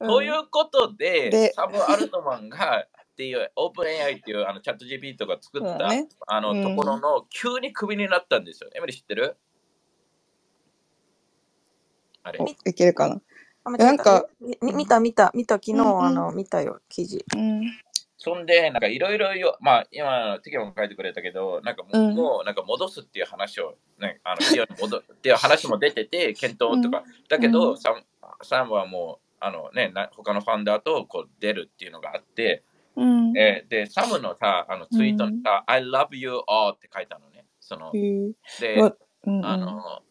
ということで、で。サム・アルトマンがっていう、オープン AI っていうあのチャット GPT が作った、ね。あのうん。ところの急にクビになったんですよ。エミリー知ってる？あれ。おいけるかな？あなんか、み見た見た見た。昨日、うんうん。あの見たよ記事。うん。そんで、なんかいろいろよ、まあ今、テキも書いてくれたけど、なんかも,、うん。もうなんか戻すっていう話を、ね、あの企業に戻っていう話も出てて、検討とか、だけど、うん。サムサムはもう、あのね、な他のファンダーとこう出るっていうのがあって、うん。えーで、サムのさ、あのツイートにさ、I love you all って書いたのね。そので、あの、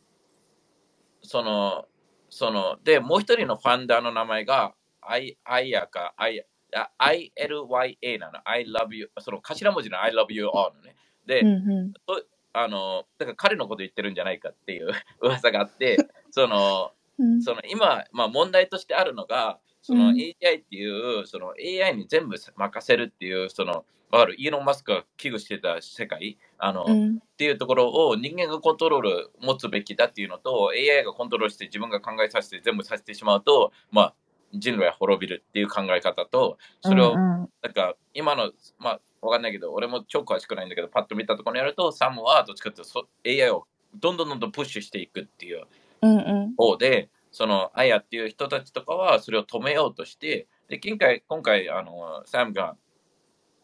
その、その、で、もう一人のファンダーの名前が、I、I やか、I、あ ILYA なの。I love you、その頭文字の I love you all のね。で、うんうとあの、だから彼のこと言ってるんじゃないかっていう 噂があって、その、ん。その今、まあ、問題としてあるのが、そのうん。AI っていう、その AI に全部任せるっていう、その、わかる？イーロン・マスクが危惧してた世界？あの、うん。っていうところを人間がコントロール持つべきだっていうのと AI がコントロールして自分が考えさせて全部させてしまうと、まあ、人類は滅びるっていう考え方とそれを、うんうん。なんか今のまあわかんないけど俺も超詳しくないんだけどパッと見たところにやるとサムはどっちかっていうとそ AI をどんどんどんどんプッシュしていくっていううんうん。方でそのアヤっていう人たちとかはそれを止めようとしてで今回今回あのサムが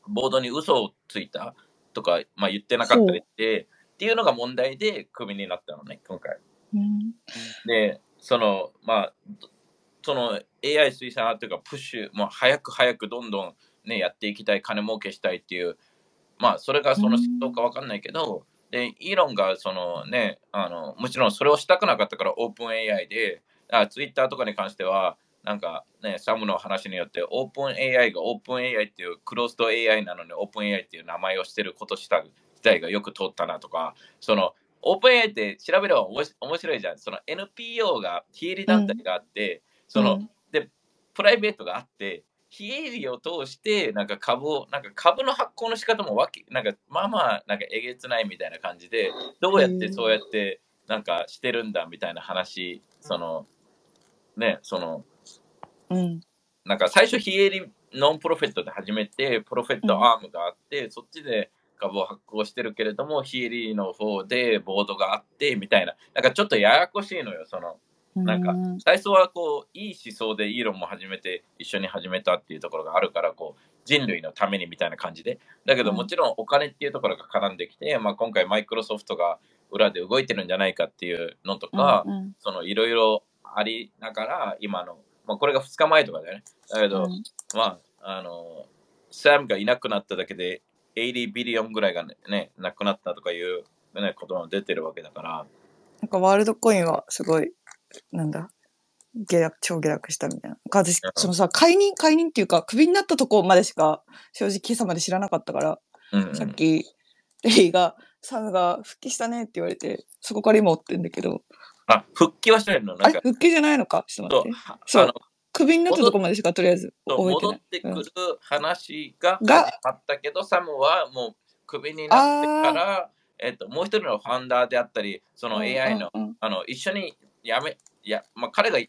ボードに嘘をついたとか、まあ、言ってなかったりってっていうのが問題でクビになったのね今回。うん。でそのまあどその AI 推薦というかプッシュもう早く早くどんどんねやっていきたい金儲けしたいっていうまあそれがその仕事かわかんないけど、でイーロンがそのねあのもちろんそれをしたくなかったからオープン AI であツイッターとかに関してはなんかねサムの話によってオープン AI がオープン AI っていうクローズド AI なのにオープン AI っていう名前をしてることした自体がよく通ったなとかそのオープン AI って調べればおもし面白いじゃん。その NPO が非営利団体があって、その、うん。でプライベートがあって非営利を通してなんか株をなんか株の発行の仕方もわけなんかまあまあなんかえげつないみたいな感じでどうやってそうやってなんかしてるんだみたいな話そのねそのうん。なんか最初非営利ノンプロフェットで始めてプロフェットアームがあって、そっちで株を発行してるけれども非営利の方でボードがあってみたいな。なんかちょっとややこしいのよそのなんかうん最初はこういい思想でイーロンも始めて一緒に始めたっていうところがあるからこう人類のためにみたいな感じで。だけどうん。もちろんお金っていうところが絡んできて、まあ、今回マイクロソフトが裏で動いてるんじゃないかっていうのとか、いろいろありながら今の、まあ、これが2日前とかだよね。だけど、うん。まああのサムがいなくなっただけで80ビリオンぐらいがねねなくなったとかいう、ね、ことも出てるわけだから。なんかワールドコインはすごい、なんだ、下落、超下落したみたいな。私うん、そのさ、解任、解任っていうか、クビになったとこまでしか、正直今朝まで知らなかったから、うんうん。さっき、レイが、サムが復帰したねって言われて、そこから今追ってんだけど、あ復帰はしてないの？なんか復帰じゃないのか？ちょっと待って。そうクビになったとこまでしかとりあえず覚えてない。戻ってくうん。る話がが始まったけど、サムはもうクビになってから、えっと、もう一人のファウンダーであったり、その AI の,、あの一緒にやめ、いやまあ、彼が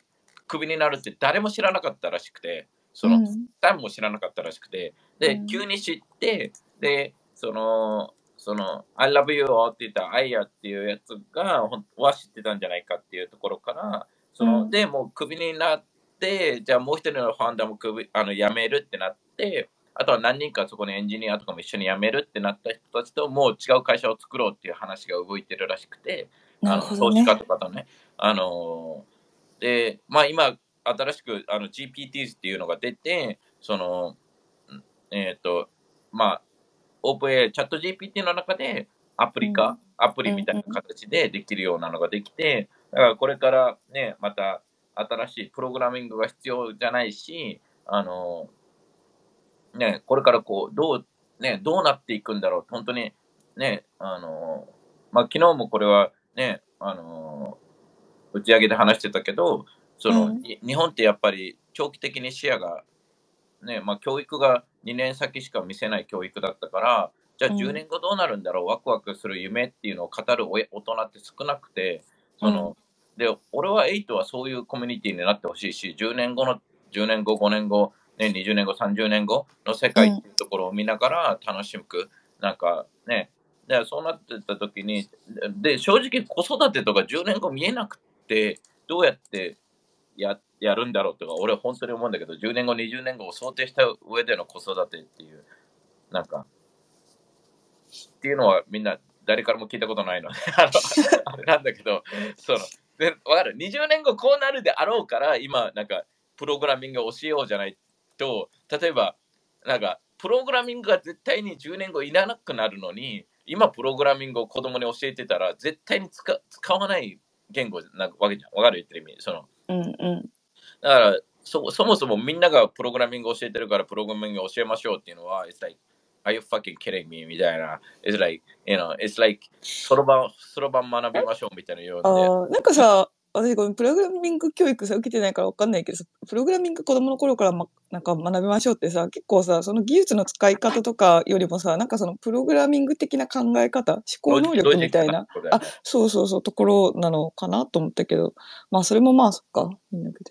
クビになるって誰も知らなかったらしくて、その、うんサムも知らなかったらしくて、で、うん急に知って、で、その、その、I love you って言ったアイヤっていうやつが、ほんは知ってたんじゃないかっていうところから、その、うんで、もうクビになって、じゃあもう一人のファウンダーもクビあの辞めるってなって、あとは何人かそこにエンジニアとかも一緒に辞めるってなった人たちともう違う会社を作ろうっていう話が動いてるらしくて、なあるほどねの投資。家とかとね。あのーで、まあ今、新しくあの GPTs っていうのが出て、その、んえっ、と、まあ、OpenAI、チャット GPT の中でアプリ化、うんアプリみたいな形でできるようなのができて、だからこれからね、また新しいプログラミングが必要じゃないし、あのーね、これからこう、どう、ね、どうなっていくんだろう。本当に、ね、あのーまあ、昨日もこれはね、あのー打ち上げで話してたけど、その、うん。い日本ってやっぱり長期的に視野が、ね、まあ、教育が2年先しか見せない教育だったから、じゃあうん。10年後どうなるんだろう、ワクワクする夢っていうのを語る親大人って少なくて、その、で、俺は8はそういうコミュニティになってほしいし、10年後の10年後、5年後、ね、20年後、30年後の世界っていうところを見ながら楽しく、なんかね、でそうなってた時に、で、正直子育てとか10年後見えなくて、どうやってややるんだろうとか、俺は本当に思うんだけど、10年後、20年後を想定した上での子育てっていう、なんか、っていうのはみんな誰からも聞いたことないので、あのあれなんだけど、その、でわかる ?20 年後こうなるであろうから、今、なんか、プログラミングを教えようじゃないと、例えば、なんか、プログラミングが絶対に10年後いらなくなるのに、今、プログラミングを子供に教えてたら、絶対に使使わない言語なわけじゃん。わかる言ってる意味。そのうんうん。だからそ、そもそもみんながプログラミングを教えてるから、プログラミングを教えましょうっていうのは、It's like, are you fucking kidding me? みたいな。It's like, you know, it's like, そろばん、そろばん学びましょうみたいなようで。ああ、なんかさ、私このプログラミング教育さ、受けてないからわかんないけどさ、プログラミング子供の頃から、ま、なんか学びましょうってさ、結構さ、その技術の使い方とかよりもさ、なんかそのプログラミング的な考え方、思考能力みたいな、あ、そうそうそう、ところなのかなと思ったけど、まあそれもまあそっか、いいんだけど。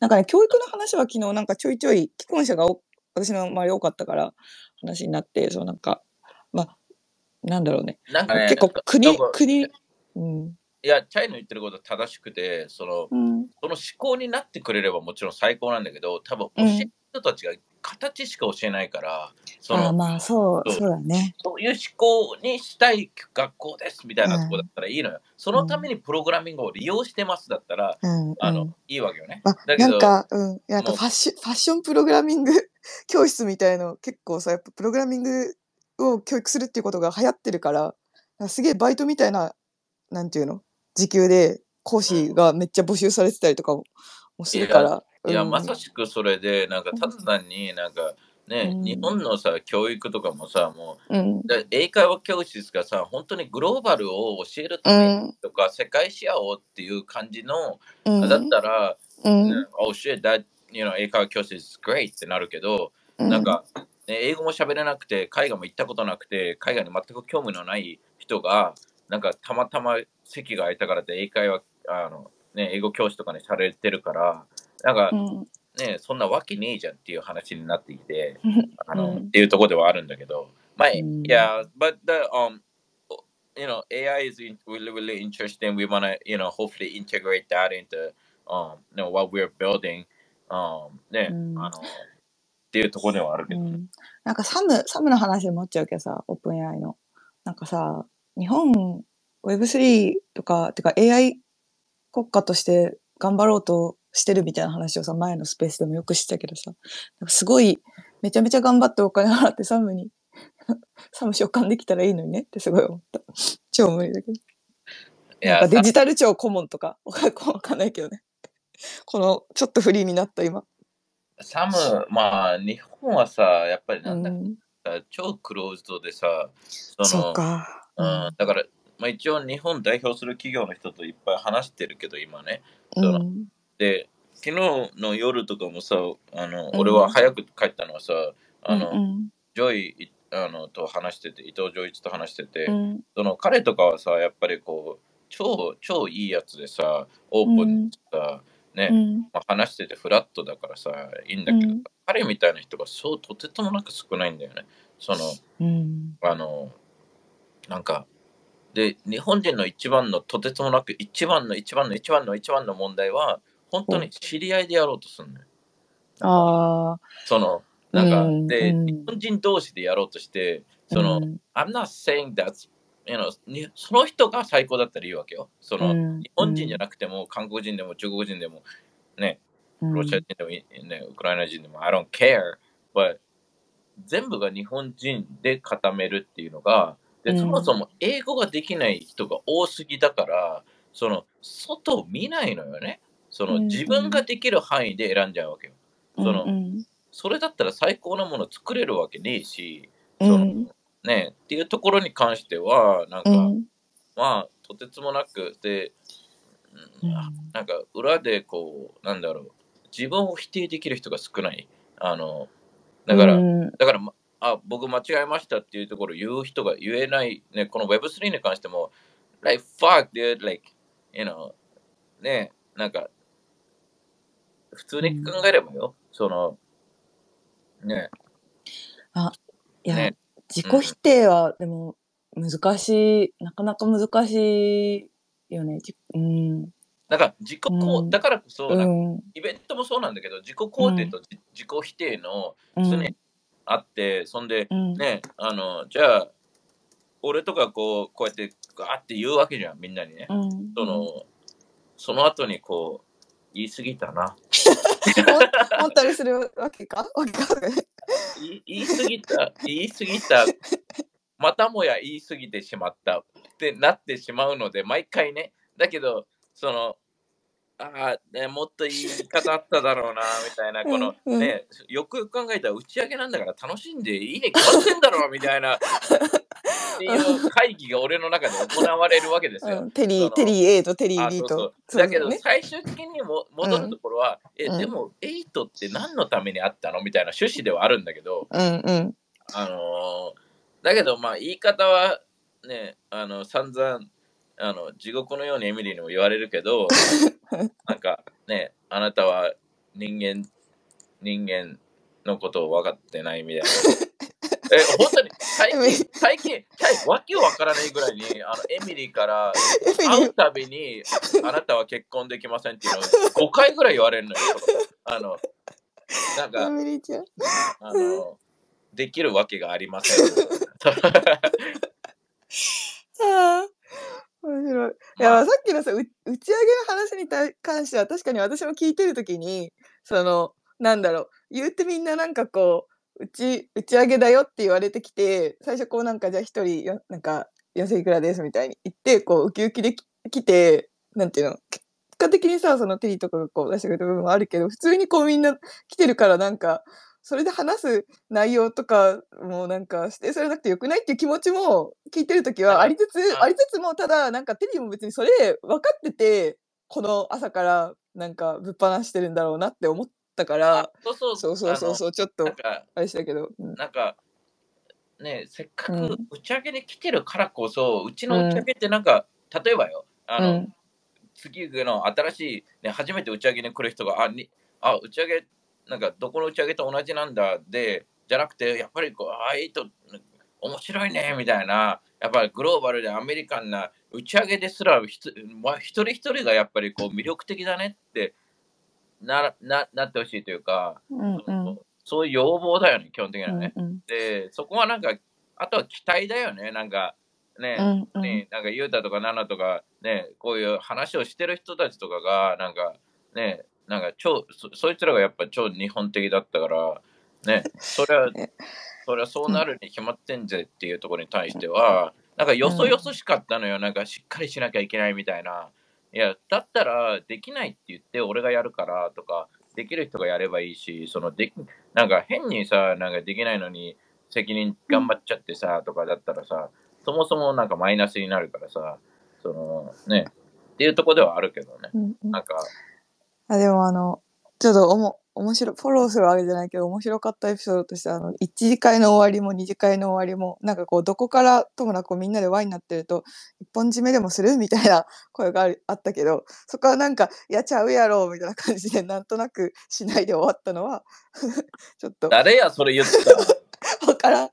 なんかね、教育の話は昨日なんかちょいちょい、既婚者がお私の周り多かったから話になって、そうなんか、まあ、なんだろうね。なんかね、結構国国、うん。いや、チャイの言ってることは正しくて、その、うん。その思考になってくれればもちろん最高なんだけど、多分教うんえる人たちが形しか教えないから、そああ、の、まあそう、そうそうだね。そういう思考にしたい学校ですみたいなとこだったらいいのよ。そのためにプログラミングを利用してますだったら、うん、あの、うん。いいわけよね。まあ、だけど、なんか、うん。なんかファッション、ファッションプログラミング 教室みたいの結構さ、やっぱプログラミングを教育するっていうことが流行ってるから、かすげえバイトみたいな、なんていうの？時給で講師がめっちゃ募集されてたりとかももするから。いや、うんまさしくそれで、なんか、ただ単になんか、ね、うん日本のさ、教育とかもさ、もうんう、。だ英会話教室がさ、本当にグローバルを教えるたうめ。とか、世界視野をっていう感じの、うん。だったら、うん。ね oh shit, that, you know, 英会話教室 is great ってなるけど、うんなんか、ね、英語も喋れなくて、海外も行ったことなくて、海外に全く興味のない人が、なんかたまたま席が空いたからって英会話、あの、ね、英語教師とかにされてるから、なんかう、ん。ね、そんなわけねえじゃんっていう話になってきて、あの、うんっていうところではあるんだけど、まあ、いうんや、but the, um, you know, AI is really, really interesting. We want to, you know, hopefully integrate that into, um, you know, what we're building. Um, ね、うんあの、っていうところではあるけど、うん、なんかサム、サムの話に持っちゃうけどさ、オープン AI の。なんかさ、日本 Web3 とか、てか AI 国家として頑張ろうとしてるみたいな話をさ、前のスペースでもよく知ったけどさ、なんかすごい、めちゃめちゃ頑張ってお金払ってサムに、サム召喚できたらいいのにねってすごい思った。超無理だけど。いやデジタル庁顧問とか、わ かわかんないけどね。この、ちょっとフリーになった今。サム、まあ、日本はさ、やっぱりうなんだかん。超クローズドでさ、そそのう、か。ううんん、だから、まあ、一応日本代表する企業の人といっぱい話してるけど、今ね。うん。で、昨日の夜とかもさ、あの、うん俺は早く帰ったのはさ、あの、うんジョイいあのと話してて、伊藤穰一と話してて、うんその彼とかはさ、やっぱりこう、超、超いいやつでさ、オープンにさ、ね、うんまあ、話しててフラットだからさ、いいんだけど、うん彼みたいな人がそうとてつもなく少ないんだよね。その、うんあの、なんか、で、日本人の一番のとてつもなく、一番の一番の一番の一番の問題は、本当に知り合いでやろうとするのよ。ああ、その、なんか、うんで、うん。日本人同士でやろうとして、その、うん。I'm not saying that, you know, にその人が最高だったらいいわけよ。その、うん。日本人じゃなくても、韓国人でも中国人でも、ね、うん。ロシア人でも、ね、ウクライナ人でも、I don't care, but 全部が日本人で固めるっていうのが、で、うん。そもそも英語ができない人が多すぎだから、その、外を見ないのよね。その、うん。自分ができる範囲で選んじゃうわけよ。そのうん。それだったら最高なもの作れるわけねえし、うん。そのね、っていうところに関しては、なんか、うん。まあ、とてつもなく、で、うんなんか裏でこう、なんだろう、自分を否定できる人が少ない。あの、だから、うん。だから、まあ、僕間違えましたっていうところを言う人が言えない、ね、この Web3 に関しても、like, fuck, dude, like, you know, ね、なんか、普通に考えればよ、その、ね、いや、ね。自己否定はでも難しい、なかなか難しいよね。じうん。だから自己肯、うん。だからこそ、うなんかん。イベントもそうなんだけど、自己肯定と自自己否定の常にあって、そんで、うん。ね、あの、じゃあ、俺とかこう、こうやってガーって言うわけじゃん、みんなにね。うん。その、その後にこう、言い過ぎたな。思ったりするわけか？言い過ぎた、言い過ぎた、またもや言い過ぎてしまったってなってしまうので、毎回ね、だけど、その、ああ、ね、もっといい言い方あっただろうな、みたいな、このうんうんね、よくよく考えたら打ち上げなんだから楽しんでいいね、決まってんだろう、みたいな、っていう会議が俺の中で行われるわけですよ。うんテリー、テリー A とテリーあ B と。だけど、ね。最終的にも戻るところは、え、うんでも、エイトって何のためにあったの？みたいな趣旨ではあるんだけど、うんうん。あのーだけど、まあ、言い方はね、あの、散々、あの、地獄のようにエミリーにも言われるけど、なんかね、あなたは人間、人間のことを分かってないみたいな。え、本当に、最近、最近、最近わけわからないぐらいに、あの、エミリーから会うたびに、あなたは結婚できませんっていうのを5回ぐらい言われるのよ。あの、なんか。あの、できるわけがありません。面白い。いや、まあさっきのさ、う打ち上げの話に対関しては、確かに私も聞いてるときに、その、なんだろう、言うてみんななんかこう、うち、打ち上げだよって言われてきて、最初こうなんかじゃあ一人よ、なんか、4000いくらですみたいに言って、こう、ウキウキでき来て、なんていうの、結果的にさ、そのテリーとかがこう出してくれた部分もあるけど、普通にこうみんな来てるからなんか、それで話す内容とかもなんか指定されなくてよくないっていう気持ちも聞いてるときはありつつ、あありつつもただなんかテリーも別にそれ分かってて、この朝からなんかぶっ放してるんだろうなって思ったからあ、そうそうそう。そうそうそう、ちょっとあれしたけど。うん。なんか、ね、せっかうん。く打ち上げに来てるからこそ、うちの打ち上げってなんか、例えばよ、あの、うん。次の新しい、ね、初めて打ち上げに来る人が、あ、にあ打ち上げ、なんかどこの打ち上げと同じなんだで、じゃなくて、やっぱりこう、あ、いいと、面白いね、みたいな、やっぱりグローバルでアメリカンな打ち上げですら、ひつまあ、一人一人がやっぱりこう魅力的だねってなななってほしいというか、うんうん。そのそういう要望だよね、基本的にはね。うんで、そこはなんか、あとは期待だよね、なんか、ね、うんうん。ね、なんか、ゆうたとかナナとか、ね、こういう話をしてる人たちとかが、なんか、ね、なんか、超、そそいつらがやっぱ超日本的だったから、ね、それはね、それはそうなるに決まってんぜっていうところに対しては、なんか、よそよそしかったのよ、なんか、しっかりしなきゃいけないみたいな。いや、だったら、できないって言って、俺がやるからとか、できる人がやればいいし、そのできなんか変にさ、なんかできないのに責任頑張っちゃってさ、とかだったらさ、そもそもなんかマイナスになるからさ、そのね、っていうとこではあるけどね。なんか、あでもあのちょっとおも面白いフォローするわけじゃないけど面白かったエピソードとしてあの1次会の終わりも2次会の終わりもなんかこうどこからともなくみんなでワインになってると一本締めでもするみたいな声があったけどそこはなんか「いやちゃうやろ」みたいな感じでなんとなくしないで終わったのはちょっと誰やそれ言った わからん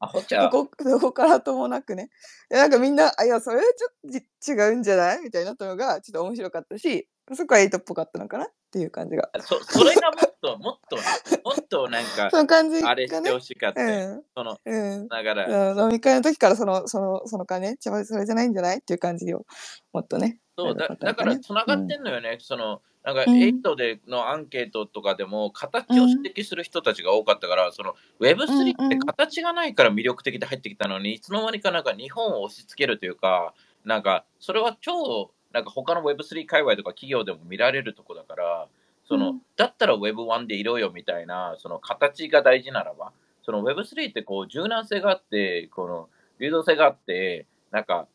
アホちゃう。どこどこからともなくねでなんかみんな「あいやそれはちょっとち違うんじゃない?」みたいになったのがちょっと面白かったしそこはエイトっぽかったのかな？っていう感じが。そそれがもっと、もっとね、もっとなんかそ、の感じがあれしてねほしかった。よ。その、うん。だから、うん、飲み会の時からそのそのその感じねそれじゃないんじゃない？っていう感じをもっとね。そうだだからねつながってんのよね、そのなんかうん。エイトでのアンケートとかでも形を指摘する人たちが多かったから、その Web3 って形がないから魅力的で入ってきたのに、いつの間にかなんか日本を押し付けるというか、なんかそれは超なんか他の Web3 界隈とか企業でも見られるとこだから、そのうん。だったら Web1 でいろよみたいな、その形が大事ならば、その Web3 ってこう柔軟性があって、この流動性があって、なんか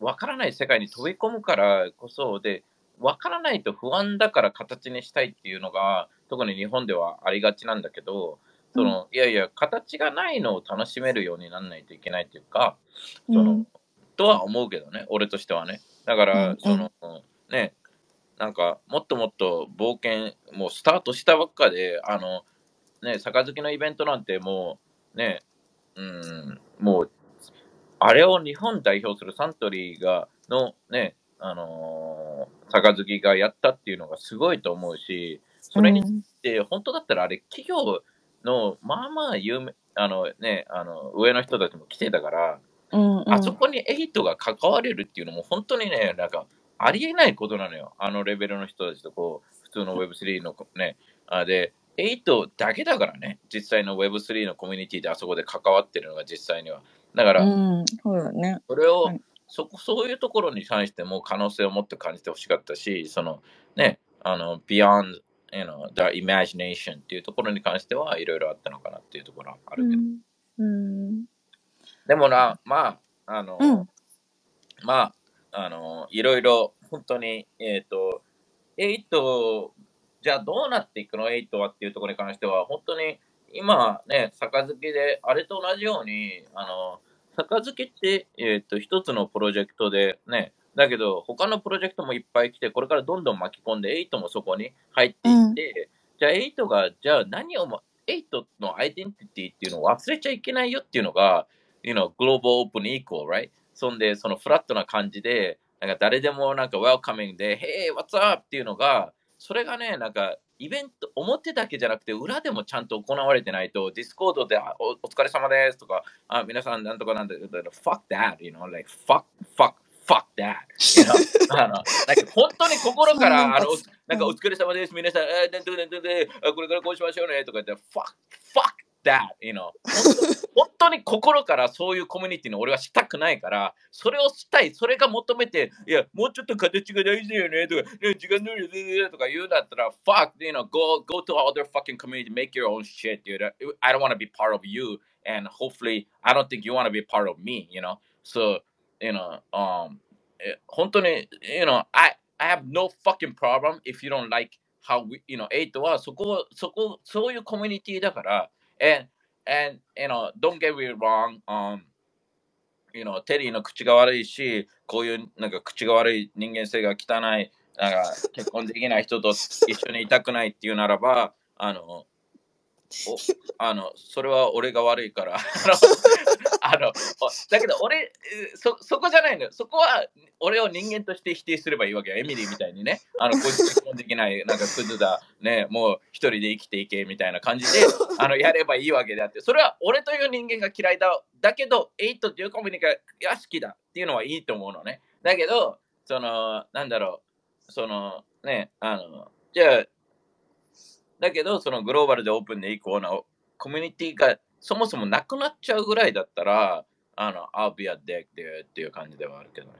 わからない世界に飛び込むからこそで、わからないと不安だから形にしたいっていうのが、特に日本ではありがちなんだけど、そのいやいや、形がないのを楽しめるようにならないといけないっていうか、そのうん。とは思うけどね、俺としてはね。だから、うんその、ね、なんかもっともっと冒険、もうスタートしたばっかで、あの、ね、杯のイベントなんてもう、ね、うん、もう、あれを日本代表するサントリーが、のね、あのー、杯がやったっていうのがすごいと思うし、それにうん。で、本当だったらあれ、企業のまあまあ有名、あのね、あの上の人たちも来てたから、うんうんあそこにエイトが関われるっていうのも本当にね、なんかありえないことなのよ。あのレベルの人たちとこう、普通の Web3 のね、あで、エイトだけだからね、実際の Web3 のコミュニティであそこで関わってるのが実際には。だから、うん、そうだね。それを、はいそこそういうところに関しても可能性を持って感じてほしかったし、そのね、あの、beyond you know, the imagination っていうところに関してはいろいろあったのかなっていうところはあるけど。うん。でもな、まあ、あの、うん。まあ、あの、いろいろ、本当に、えっ、と、8、じゃあどうなっていくの ?8 はっていうところに関しては、本当に、今ね、杯で、あれと同じように、あの、杯って、えっ、と、一つのプロジェクトでね、だけど、他のプロジェクトもいっぱい来て、これからどんどん巻き込んで、8もそこに入っていって、じゃあ8が、じゃあ何をも、8のアイデンティティっていうのを忘れちゃいけないよっていうのが、you know, global open equal, right? そんで、そのフラットな感じで、なんか誰でもなんか welcoming で、Hey, what's up? っていうのが、それがね、なんかイベント、表だけじゃなくて裏でもちゃんと行われてないと、ディスコードであおお疲れ様ですとか、あ皆さんなんとかなんだけど、fuck that, you know, like fuck, fuck, fuck that. You know? あのなんか本当に心から、あの、なんかお疲れ様です、皆さん、えー、なんとかなんとかこれからこうしましょうねとか言って、fuck, fuck that, you know. 本当に心からそういうコミュニティに俺はしたくないから、それをしたい、それが求めて、いや、もうちょっと形が大事だよねとか、ね時間通りとか言うんだったら、fuck, you know, go, go to other fucking community, make your own shit, dude. I don't want to be part of you, and hopefully, I don't think you want to be part of me, you know. So, you know, um, 本当に、you know, I, I have no fucking problem if you don't like how we, you know, 8はそこ、そこ、そういうコミュニティだから、and, and, you know, don't get me wrong, um, you know, テリーの口が悪いし、こういうなんか口が悪い人間性が汚い、なんか結婚できない人と一緒にいたくないっていうならば、あの、あのそれは俺が悪いから。あのあのおだけど俺そ、そこじゃないのよ。そこは俺を人間として否定すればいいわけよ。エミリーみたいにね。あのこいつ結婚できない、なんかクズだ、ね、もう一人で生きていけみたいな感じであのやればいいわけであって、それは俺という人間が嫌いだ。だけど、エイトというコミュニケが好きだっていうのはいいと思うのね。だけど、その、なんだろう、その、ね、あの、じゃあ、だけど、そのグローバルでオープンで以降のコミュニティがそもそもなくなっちゃうぐらいだったら、あの、I'll be a dick there っていう感じではあるけどね。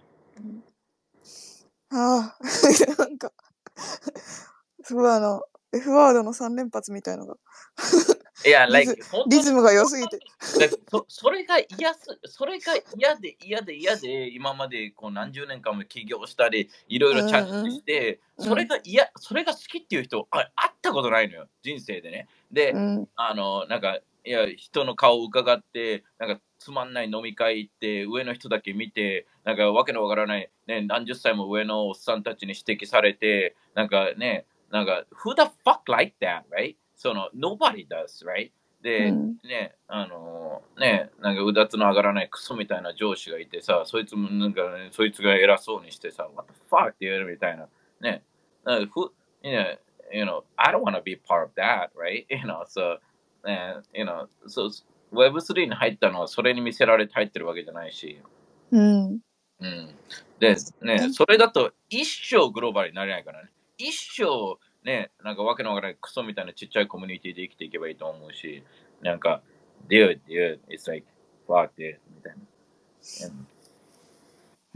ああ、なんか、すごいあの、F ワードの3連発みたいのが、いや、リ like リズムが良すぎて。それが嫌す、それが嫌で嫌で嫌で、今までこう何十年間も起業したり、いろいろチャレンジして、うんうんそれが嫌、それが好きっていう人、あ会ったことないのよ、人生でね。で、うん、あの、なんか、いや、人の顔を伺って、なんか、つまんない飲み会行って、上の人だけ見て、なんか、わけのわからない、ね、何十歳も上のおっさんたちに指摘されて、なんかね、なんか、who the fuck like that, right? その、nobody does, right? で、うんね、あのね、なんかうだつの上がらないクソみたいな上司がいてさ、そいつもなんか、ね、そいつが偉そうにしてさ、what the fuck って言えるみたいな。ね、なんかふ you know, you know, I don't want to be part of that, right? You know, so, ね、you know, so, Web3 に入ったのはそれに見せられて入ってるわけじゃないし、うん、うん。で、ね、それだと一生グローバルになれないからね。一生、ね、なんかわけのわからないクソみたいなちっちゃいコミュニティで生きていけばいいと思うし、なんか、dude, dude, it's like, fuck it, みたいな。うん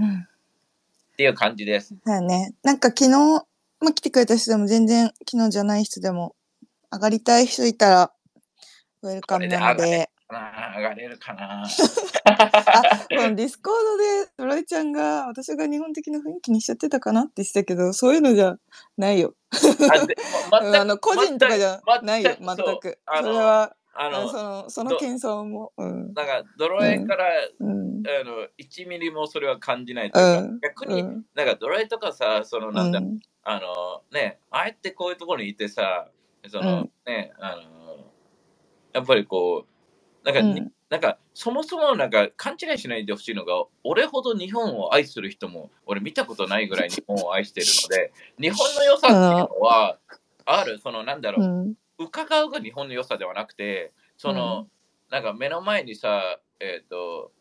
うん。っていう感じです。だよね。なんか昨日、まあ、来てくれた人でも全然昨日じゃない人でも上がりたい人いたらウェルカムなのでで。あー上がれるかなあ、このディスコードでドロエちゃんが私が日本的な雰囲気にしちゃってたかなって言ってたけど、そういうのじゃないよ。あの個人とかじゃないよ、全くそれは、あの、その、そのど謙遜も。うん。なんか、ドロエから、うん。あの、1ミリもそれは感じないというか、うん逆に、うん。なんかドロエとかさ、その、なんだ、うんあの、ね、あえてこういうところにいてさ、その、うんね、あの、やっぱりこう、なんか、うんなんか、そもそもなんか勘違いしないでほしいのが、俺ほど日本を愛する人も、俺見たことないぐらい日本を愛してるので、日本の良さっていうのは、ある、その、なんだろう、うん。伺うが日本の良さではなくて、その、うんなんか目の前にさ、えっ、と、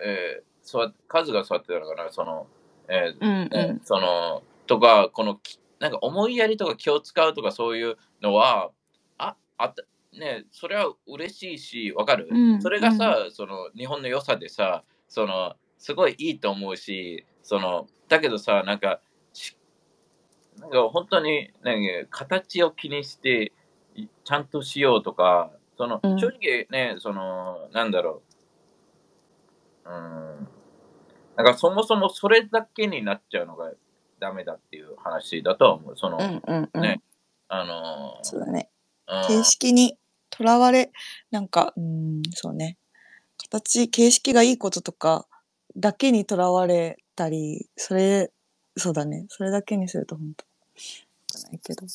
えー、座っ数が座ってたのかな、その、えーうん。ねその、とか、このき、なんか思いやりとか気を使うとかそういうのは、あ、あった、ね、それは嬉しいし、わかる、うんそれがさ、その、日本の良さでさ、その、すごいいいと思うし、その、だけどさ、なんか、しなんか本当に、ね、形を気にして、いちゃんとしようとか、その、うん正直ね、その、なんだろう、うん、なんかそもそもそれだけになっちゃうのがダメだっていう話だとは思う。その、うん。うん。うん。ねあのそうだね。うん形式にとらわれ、なんか、うん、そうね。形、形式がいいこととかだけにとらわれたり、それ、そうだね。それだけにすると本当じゃないけど。